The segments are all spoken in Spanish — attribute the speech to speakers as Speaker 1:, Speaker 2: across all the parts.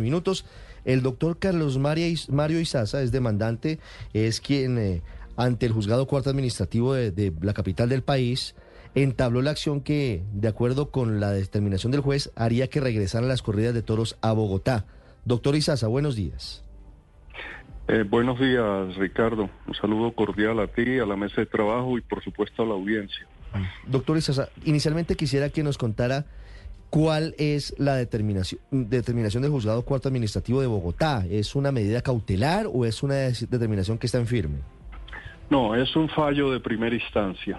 Speaker 1: Minutos. El doctor Carlos Mario, Mario Izaza es demandante, es quien eh, ante el juzgado cuarto administrativo de, de la capital del país entabló la acción que, de acuerdo con la determinación del juez, haría que regresaran las corridas de toros a Bogotá. Doctor Izaza, buenos días.
Speaker 2: Eh, buenos días, Ricardo. Un saludo cordial a ti, a la mesa de trabajo y por supuesto a la audiencia.
Speaker 1: Doctor Izaza, inicialmente quisiera que nos contara cuál es la determinación, del juzgado cuarto administrativo de Bogotá. ¿Es una medida cautelar o es una determinación que está en firme?
Speaker 2: No, es un fallo de primera instancia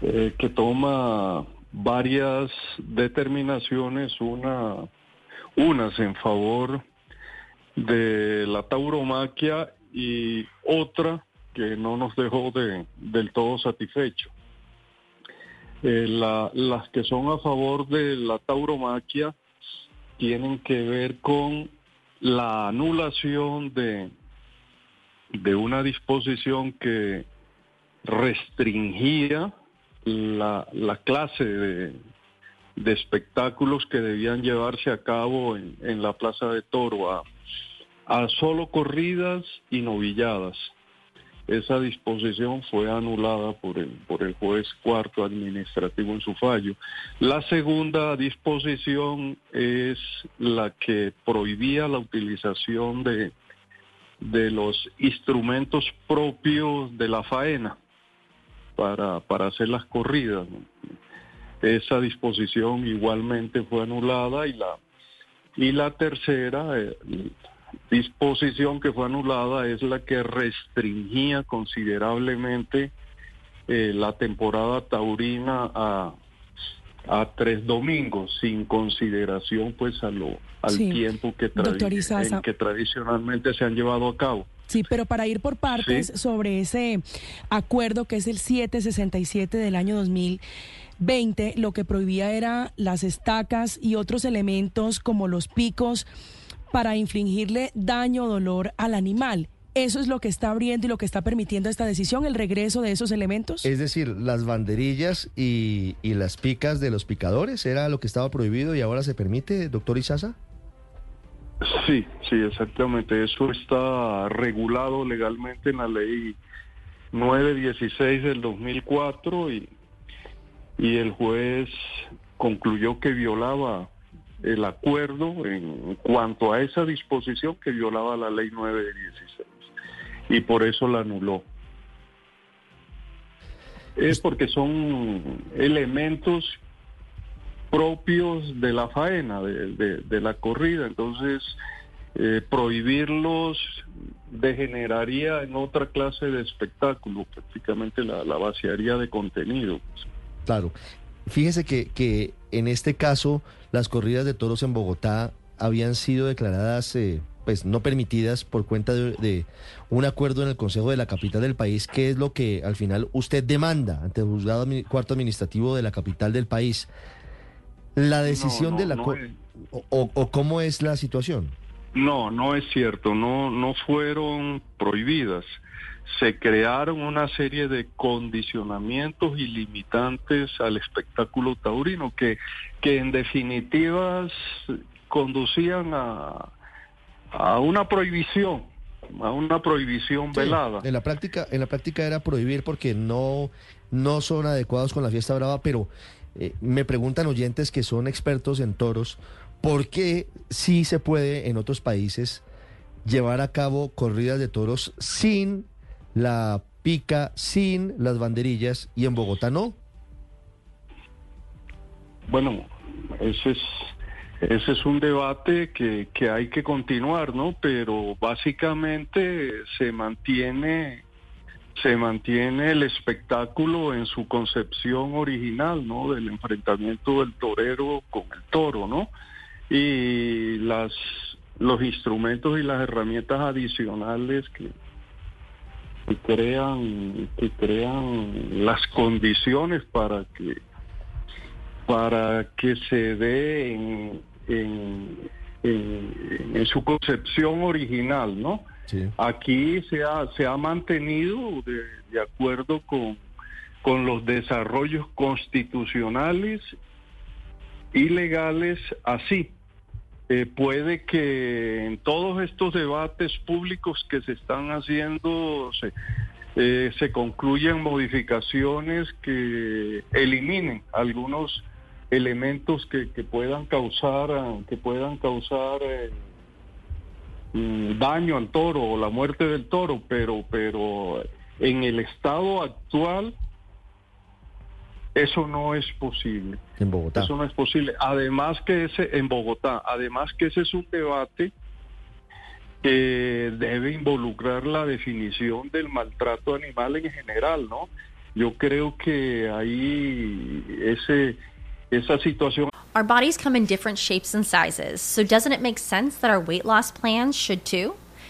Speaker 2: eh, que toma varias determinaciones, una, unas en favor de la tauromaquia y otra que no nos dejó de, del todo satisfecho. Eh, la, las que son a favor de la tauromaquia tienen que ver con la anulación de, de una disposición que restringía la, la clase de, de, espectáculos que debían llevarse a cabo en, en la Plaza de Toro a, a solo corridas y novilladas. Esa disposición fue anulada por el, por el juez cuarto administrativo en su fallo. La segunda disposición es la que prohibía la utilización de, de los instrumentos propios de la faena para, para hacer las corridas. Esa disposición igualmente fue anulada y la, y la tercera, eh, disposición que fue anulada es la que restringía considerablemente eh, la temporada taurina a, a tres domingos, sin consideración pues a lo, al
Speaker 3: Sí.
Speaker 2: tiempo que, en que tradicionalmente se han llevado a cabo.
Speaker 3: Sí, pero para ir por partes
Speaker 2: Sí.
Speaker 3: sobre ese acuerdo que es el 767 del año 2020, lo que prohibía era las estacas y otros elementos como los picos para infligirle daño o dolor al animal. ¿Eso es lo que está abriendo y lo que está permitiendo esta decisión, el regreso de esos elementos?
Speaker 1: Es decir, las banderillas y, y las picas de los picadores era lo que estaba prohibido y ahora se permite, doctor Izaza.
Speaker 2: Sí, sí, exactamente. Eso está regulado legalmente en la ley 916 del 2004 y, y el juez concluyó que violaba el acuerdo en cuanto a esa disposición que violaba la ley 916 y por eso la anuló. Es porque son elementos propios de la faena, de, de- de la corrida. Entonces, eh, prohibirlos degeneraría en otra clase de espectáculo, prácticamente la, la vaciaría de contenido.
Speaker 1: Claro. Fíjese que, que en este caso las corridas de toros en Bogotá habían sido declaradas eh, pues no permitidas por cuenta de, de un acuerdo en el Consejo de la capital del país, que es lo que al final usted demanda ante el juzgado cuarto administrativo de la capital del país. La decisión
Speaker 2: no,
Speaker 1: de la
Speaker 2: no
Speaker 1: co-
Speaker 2: es.
Speaker 1: o, o- o cómo es la situación.
Speaker 2: No, no es cierto, no, no fueron prohibidas. Se crearon una serie de condicionamientos y limitantes al espectáculo taurino que, que en definitivas conducían a, a una prohibición, a una prohibición
Speaker 1: Sí,
Speaker 2: velada.
Speaker 1: En la práctica, en la práctica era prohibir porque no, no son adecuados con la fiesta brava, pero eh, me preguntan oyentes que son expertos en toros, ¿por qué sí se puede en otros países llevar a cabo corridas de toros sin la pica, sin las banderillas y en Bogotá no?
Speaker 2: Bueno, ese es, ese es un debate que, que hay que continuar, ¿no? Pero básicamente se mantiene, se mantiene el espectáculo en su concepción original, ¿no? Del enfrentamiento del torero con el toro, ¿no? y las los instrumentos y las herramientas adicionales que, que crean que crean las condiciones para que para que se dé en, en, en, su concepción original, ¿no? Aquí se ha, se ha mantenido de, de acuerdo con, con los desarrollos constitucionales y legales así. Eh, puede que en todos estos debates públicos que se están haciendo se, eh, se concluyan modificaciones que eliminen algunos elementos que, puedan causar que puedan causar eh, mm, daño al toro o la muerte del toro pero pero en el estado actual eso no es posible.
Speaker 1: En Bogotá.
Speaker 2: Eso no es posible. Además que ese, en Bogotá, además que ese es un debate que debe involucrar la definición del maltrato animal en general, ¿no? Yo creo que ahí ese, esa situación.
Speaker 4: Our bodies come in different shapes and sizes, so doesn't it make sense that our weight loss plans should too?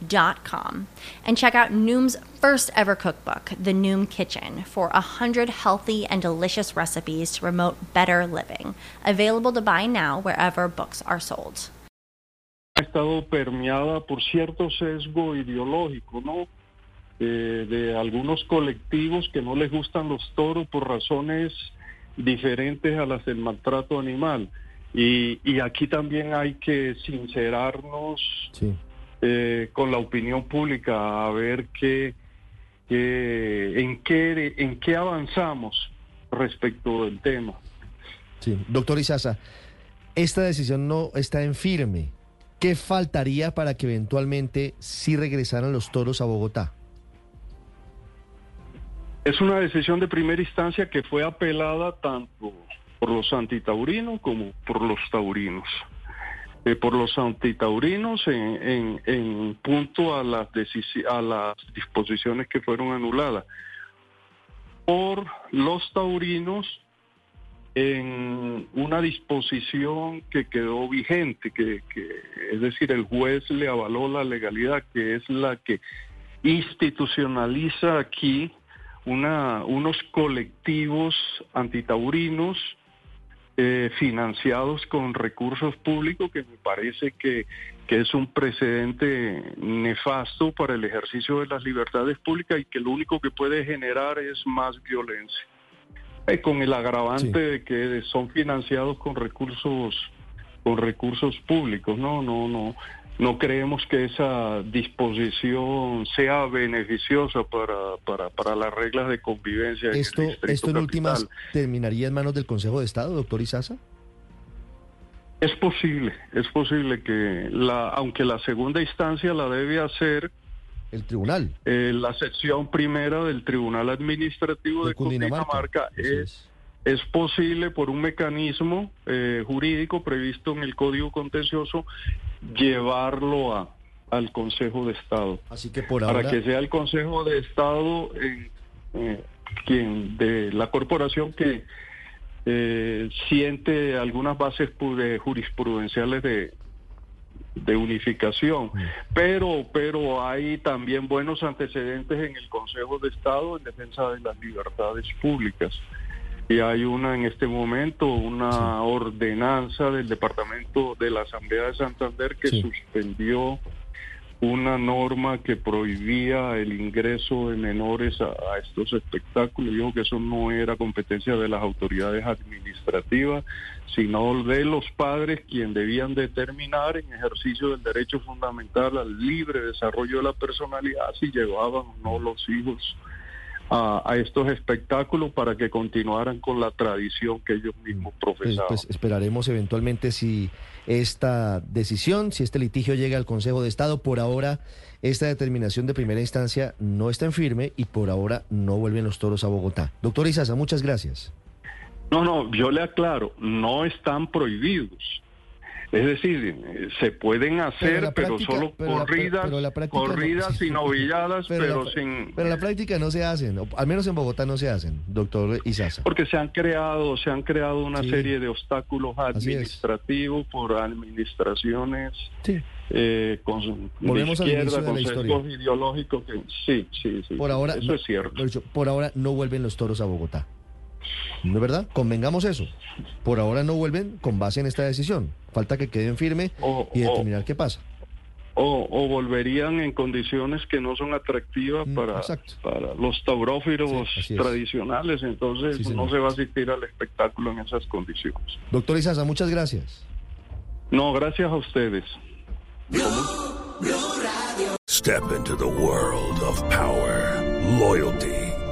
Speaker 4: noom.com and check out Noom's first ever cookbook, The Noom Kitchen, for 100 healthy and delicious recipes to promote better living. Available to buy now wherever books are sold.
Speaker 2: Ha estado permeada por cierto sesgo ideológico, ¿no? Eh, de algunos colectivos que no les gustan los toros por razones diferentes a las del maltrato animal. Y, y aquí también hay que sincerarnos. Sí eh, con la opinión pública a ver qué, en, qué, en qué avanzamos respecto del tema.
Speaker 1: Sí, doctor Isaza, esta decisión no está en firme. ¿Qué faltaría para que eventualmente sí regresaran los toros a Bogotá?
Speaker 2: Es una decisión de primera instancia que fue apelada tanto por los antitaurinos como por los taurinos. Eh, por los antitaurinos en, en, punto a las, a las disposiciones que fueron anuladas. Por los taurinos en una disposición que quedó vigente, que, que, es decir, el juez le avaló la legalidad, que es la que institucionaliza aquí una, unos colectivos antitaurinos eh, financiados con recursos públicos, que me parece que, que, es un precedente nefasto para el ejercicio de las libertades públicas y que lo único que puede generar es más violencia. Eh, con el agravante de que son financiados con recursos con recursos públicos, no, no, no no creemos que esa disposición sea beneficiosa para, para, para las reglas de convivencia.
Speaker 1: ¿Esto, en, esto en últimas terminaría en manos del Consejo de Estado, doctor Izaza?
Speaker 2: Es posible, es posible que, la, aunque la segunda instancia la debe hacer
Speaker 1: el tribunal.
Speaker 2: Eh, la sección primera del Tribunal Administrativo de, Cundinamarca, es, es posible por un mecanismo eh, jurídico previsto en el Código Contencioso llevarlo a, al Consejo de Estado.
Speaker 1: Así que por
Speaker 2: ahora... Para que sea el Consejo de Estado eh, quien de la corporación que eh, siente algunas bases jurisprudenciales de, de unificación, mm. pero pero hay también buenos antecedentes en el Consejo de Estado en defensa de las libertades públicas y hay una en este momento, una ordenanza del Departamento de la Asamblea de Santander que suspendió una norma que prohibía el ingreso de menores a, a, estos espectáculos. Dijo que eso no era competencia de las autoridades administrativas, sino de los padres quien debían determinar en ejercicio del derecho fundamental al libre desarrollo de la personalidad si llevaban o no los hijos a, a, estos espectáculos para que continuaran con la tradición que ellos mismos profesaban.
Speaker 1: Pues, pues, esperaremos eventualmente si esta decisión, si este litigio llega al Consejo de Estado. Por ahora, esta determinación de primera instancia no está en firme y por ahora no vuelven los toros a Bogotá. Doctor Isaza, muchas gracias.
Speaker 2: No, no, yo le aclaro, no están prohibidos. Es decir, se pueden hacer, pero,
Speaker 1: práctica,
Speaker 2: solo
Speaker 1: pero
Speaker 2: corridas,
Speaker 1: la, pero
Speaker 2: corridas
Speaker 1: no,
Speaker 2: y novilladas, pero,
Speaker 1: la,
Speaker 2: sin...
Speaker 1: Pero la práctica no se hacen, al menos en Bogotá no se hacen, doctor Isaza.
Speaker 2: Porque se han creado, se han creado una sí. serie de obstáculos administrativos por administraciones
Speaker 1: sí.
Speaker 2: eh, con,
Speaker 1: Volvemos
Speaker 2: de izquierda, con
Speaker 1: la
Speaker 2: sesgos ideológicos que sí, sí, sí.
Speaker 1: Por ahora,
Speaker 2: eso
Speaker 1: no,
Speaker 2: es cierto.
Speaker 1: Por ahora no vuelven los toros a Bogotá. ¿No es verdad? Convengamos eso. Por ahora no vuelven con base en esta decisión. Falta que queden firme
Speaker 2: o,
Speaker 1: y determinar
Speaker 2: o,
Speaker 1: qué pasa.
Speaker 2: O, o, volverían en condiciones que no son atractivas
Speaker 1: Mm,
Speaker 2: para, para los taurófilos
Speaker 1: Sí,
Speaker 2: tradicionales. Entonces
Speaker 1: Sí,
Speaker 2: no se va a asistir al espectáculo en esas condiciones.
Speaker 1: Doctor Isaza, muchas gracias.
Speaker 2: No, gracias a ustedes.
Speaker 5: Step into the world of power, loyalty,